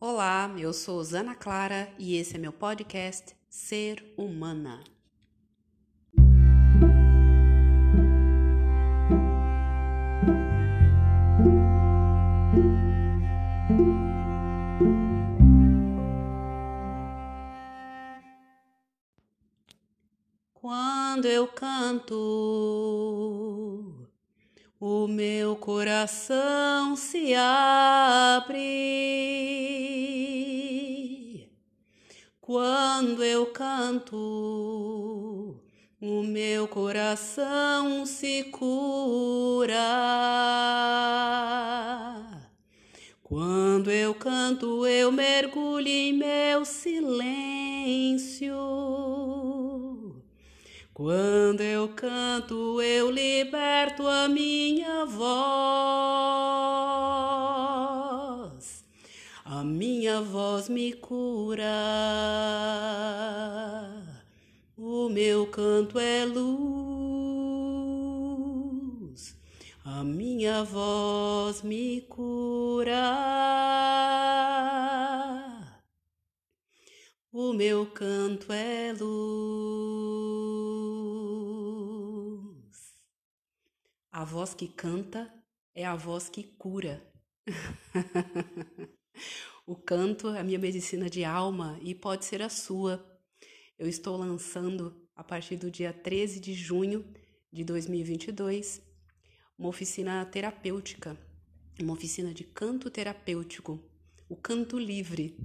Olá, eu sou Zana Clara e esse é meu podcast Ser Humana. Quando eu canto, o meu coração se abre. Quando eu canto, o meu coração se cura. Quando eu canto, eu mergulho em meu silêncio. Quando eu canto, eu liberto a minha voz. A minha voz me cura. O meu canto é luz. A minha voz me cura. O meu canto é luz. A voz que canta é a voz que cura. o canto é a minha medicina de alma e pode ser a sua. Eu estou lançando a partir do dia 13 de junho de 2022 uma oficina terapêutica, uma oficina de canto terapêutico, o canto livre.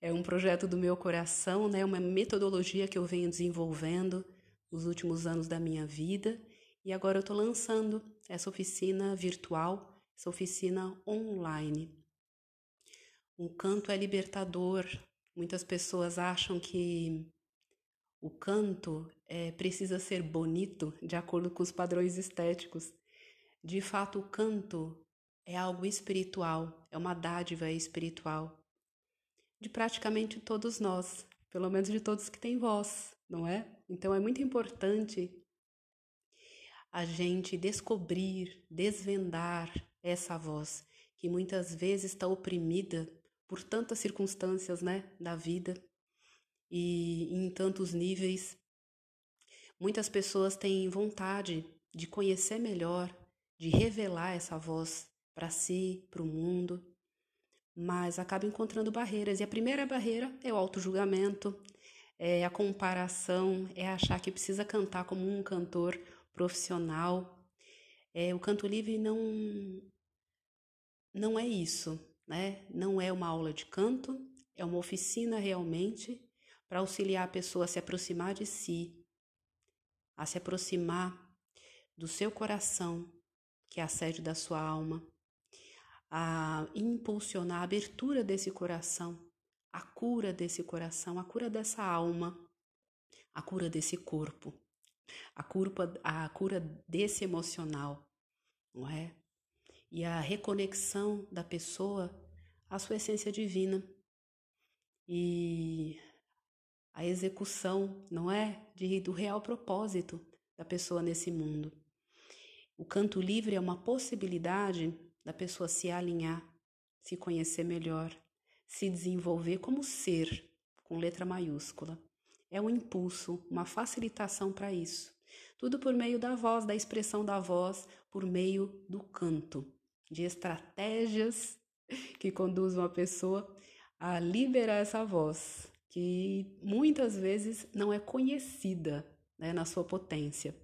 É um projeto do meu coração, né? Uma metodologia que eu venho desenvolvendo nos últimos anos da minha vida e agora eu estou lançando essa oficina virtual, essa oficina online. Um canto é libertador. Muitas pessoas acham que o canto é, precisa ser bonito de acordo com os padrões estéticos. De fato, o canto é algo espiritual, é uma dádiva espiritual de praticamente todos nós, pelo menos de todos que têm voz, não é? Então é muito importante a gente descobrir, desvendar essa voz que muitas vezes está oprimida por tantas circunstâncias, né, da vida e em tantos níveis. Muitas pessoas têm vontade de conhecer melhor, de revelar essa voz para si, para o mundo, mas acabam encontrando barreiras. E a primeira barreira é o auto-julgamento, é a comparação, é achar que precisa cantar como um cantor profissional. É, o canto livre não, não é isso, né? Não é uma aula de canto, é uma oficina realmente para auxiliar a pessoa a se aproximar de si, a se aproximar do seu coração, que é a sede da sua alma, a impulsionar a abertura desse coração, a cura desse coração, a cura dessa alma, a cura desse corpo a cura, a cura desse emocional, não é? E a reconexão da pessoa à sua essência divina. E a execução, não é? De, do real propósito da pessoa nesse mundo. O canto livre é uma possibilidade da pessoa se alinhar, se conhecer melhor, se desenvolver como ser, com letra maiúscula é um impulso, uma facilitação para isso. Tudo por meio da voz, da expressão da voz, por meio do canto, de estratégias que conduzam a pessoa a liberar essa voz, que muitas vezes não é conhecida né, na sua potência.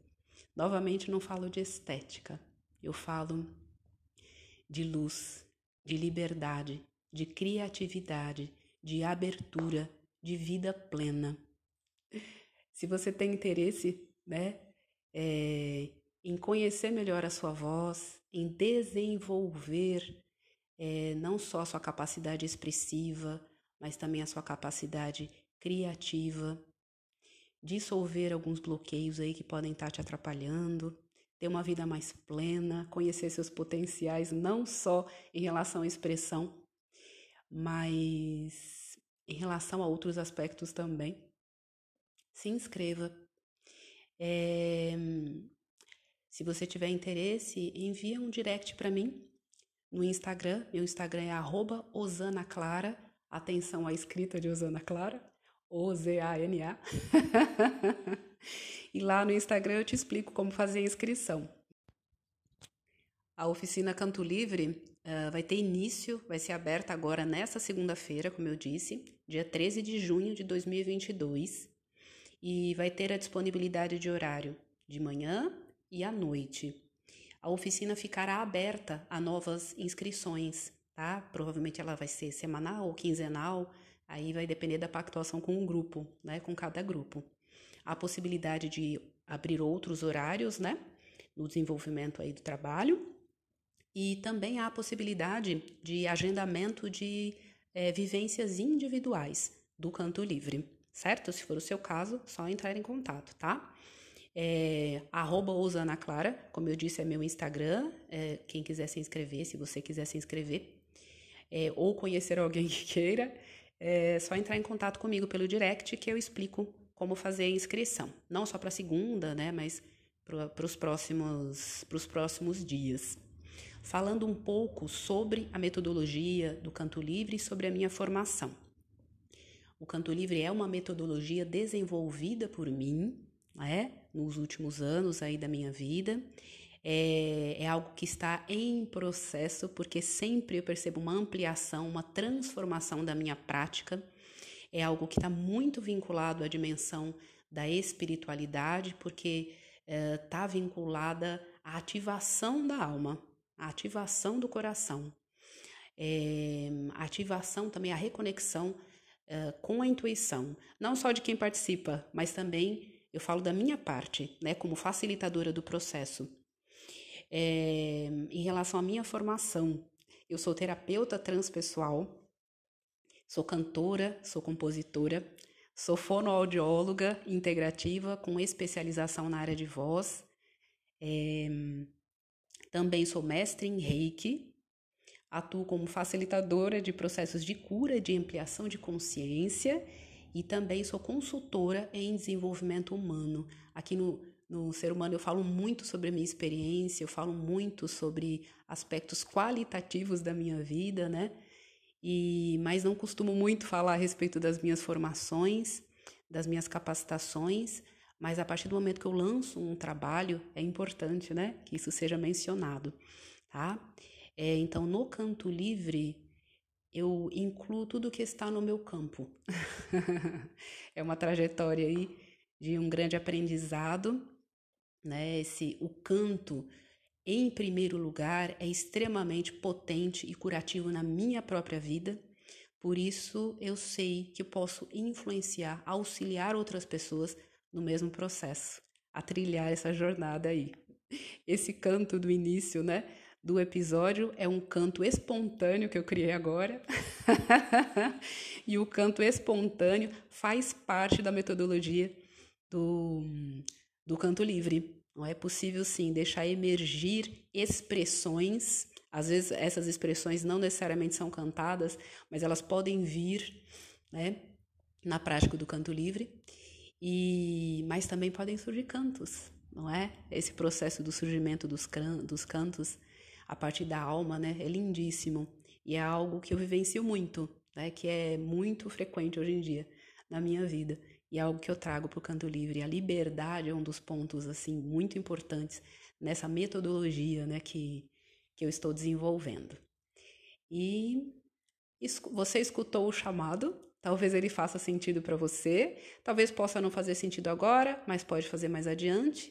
Novamente, não falo de estética, eu falo de luz, de liberdade, de criatividade, de abertura, de vida plena. Se você tem interesse, né, é, em conhecer melhor a sua voz, em desenvolver é, não só a sua capacidade expressiva, mas também a sua capacidade criativa, dissolver alguns bloqueios aí que podem estar te atrapalhando, ter uma vida mais plena, conhecer seus potenciais, não só em relação à expressão, mas em relação a outros aspectos também se inscreva. É, se você tiver interesse, envia um direct para mim no Instagram. Meu Instagram é osanaclara. Atenção à escrita de Osana Clara. O-Z-A-N-A. e lá no Instagram eu te explico como fazer a inscrição. A oficina Canto Livre uh, vai ter início, vai ser aberta agora nessa segunda-feira, como eu disse, dia 13 de junho de 2022, e vai ter a disponibilidade de horário de manhã e à noite. A oficina ficará aberta a novas inscrições, tá? Provavelmente ela vai ser semanal ou quinzenal, aí vai depender da pactuação com o grupo, né? Com cada grupo. A possibilidade de abrir outros horários, né? No desenvolvimento aí do trabalho e também há a possibilidade de agendamento de é, vivências individuais do canto livre, certo? Se for o seu caso, só entrar em contato, tá? É, arroba Osana Clara, como eu disse, é meu Instagram. É, quem quiser se inscrever, se você quiser se inscrever, é, ou conhecer alguém que queira, é só entrar em contato comigo pelo direct que eu explico como fazer a inscrição. Não só para segunda, né, mas para os próximos, próximos dias falando um pouco sobre a metodologia do canto livre e sobre a minha formação. O canto livre é uma metodologia desenvolvida por mim, né, nos últimos anos aí da minha vida. É, é algo que está em processo, porque sempre eu percebo uma ampliação, uma transformação da minha prática. É algo que está muito vinculado à dimensão da espiritualidade, porque está é, vinculada à ativação da alma a ativação do coração, é, a ativação também, a reconexão é, com a intuição, não só de quem participa, mas também eu falo da minha parte, né, como facilitadora do processo. É, em relação à minha formação, eu sou terapeuta transpessoal, sou cantora, sou compositora, sou fonoaudióloga integrativa com especialização na área de voz. É, também sou mestre em Reiki, atuo como facilitadora de processos de cura, de ampliação de consciência e também sou consultora em desenvolvimento humano. Aqui no, no Ser Humano eu falo muito sobre a minha experiência, eu falo muito sobre aspectos qualitativos da minha vida, né? E, mas não costumo muito falar a respeito das minhas formações, das minhas capacitações, mas a partir do momento que eu lanço um trabalho, é importante, né, que isso seja mencionado, tá? É, então, no canto livre, eu incluo tudo que está no meu campo. é uma trajetória aí de um grande aprendizado, né? Esse o canto em primeiro lugar é extremamente potente e curativo na minha própria vida. Por isso eu sei que posso influenciar, auxiliar outras pessoas no mesmo processo, a trilhar essa jornada aí. Esse canto do início, né, do episódio é um canto espontâneo que eu criei agora. e o canto espontâneo faz parte da metodologia do, do canto livre. Não é possível, sim, deixar emergir expressões. Às vezes, essas expressões não necessariamente são cantadas, mas elas podem vir né, na prática do canto livre. E, mas também podem surgir cantos, não é? Esse processo do surgimento dos, dos cantos a partir da alma, né? É lindíssimo e é algo que eu vivencio muito, né? Que é muito frequente hoje em dia na minha vida e é algo que eu trago para o canto livre. A liberdade é um dos pontos assim muito importantes nessa metodologia, né? Que que eu estou desenvolvendo. E você escutou o chamado, Talvez ele faça sentido para você, talvez possa não fazer sentido agora, mas pode fazer mais adiante.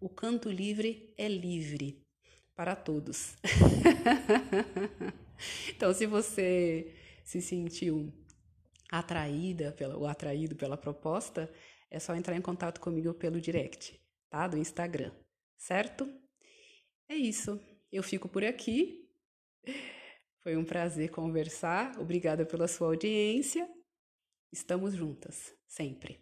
O canto livre é livre para todos. então, se você se sentiu atraída pela, ou atraído pela proposta, é só entrar em contato comigo pelo direct, tá? Do Instagram, certo? É isso. Eu fico por aqui. Foi um prazer conversar. Obrigada pela sua audiência Estamos juntas, sempre.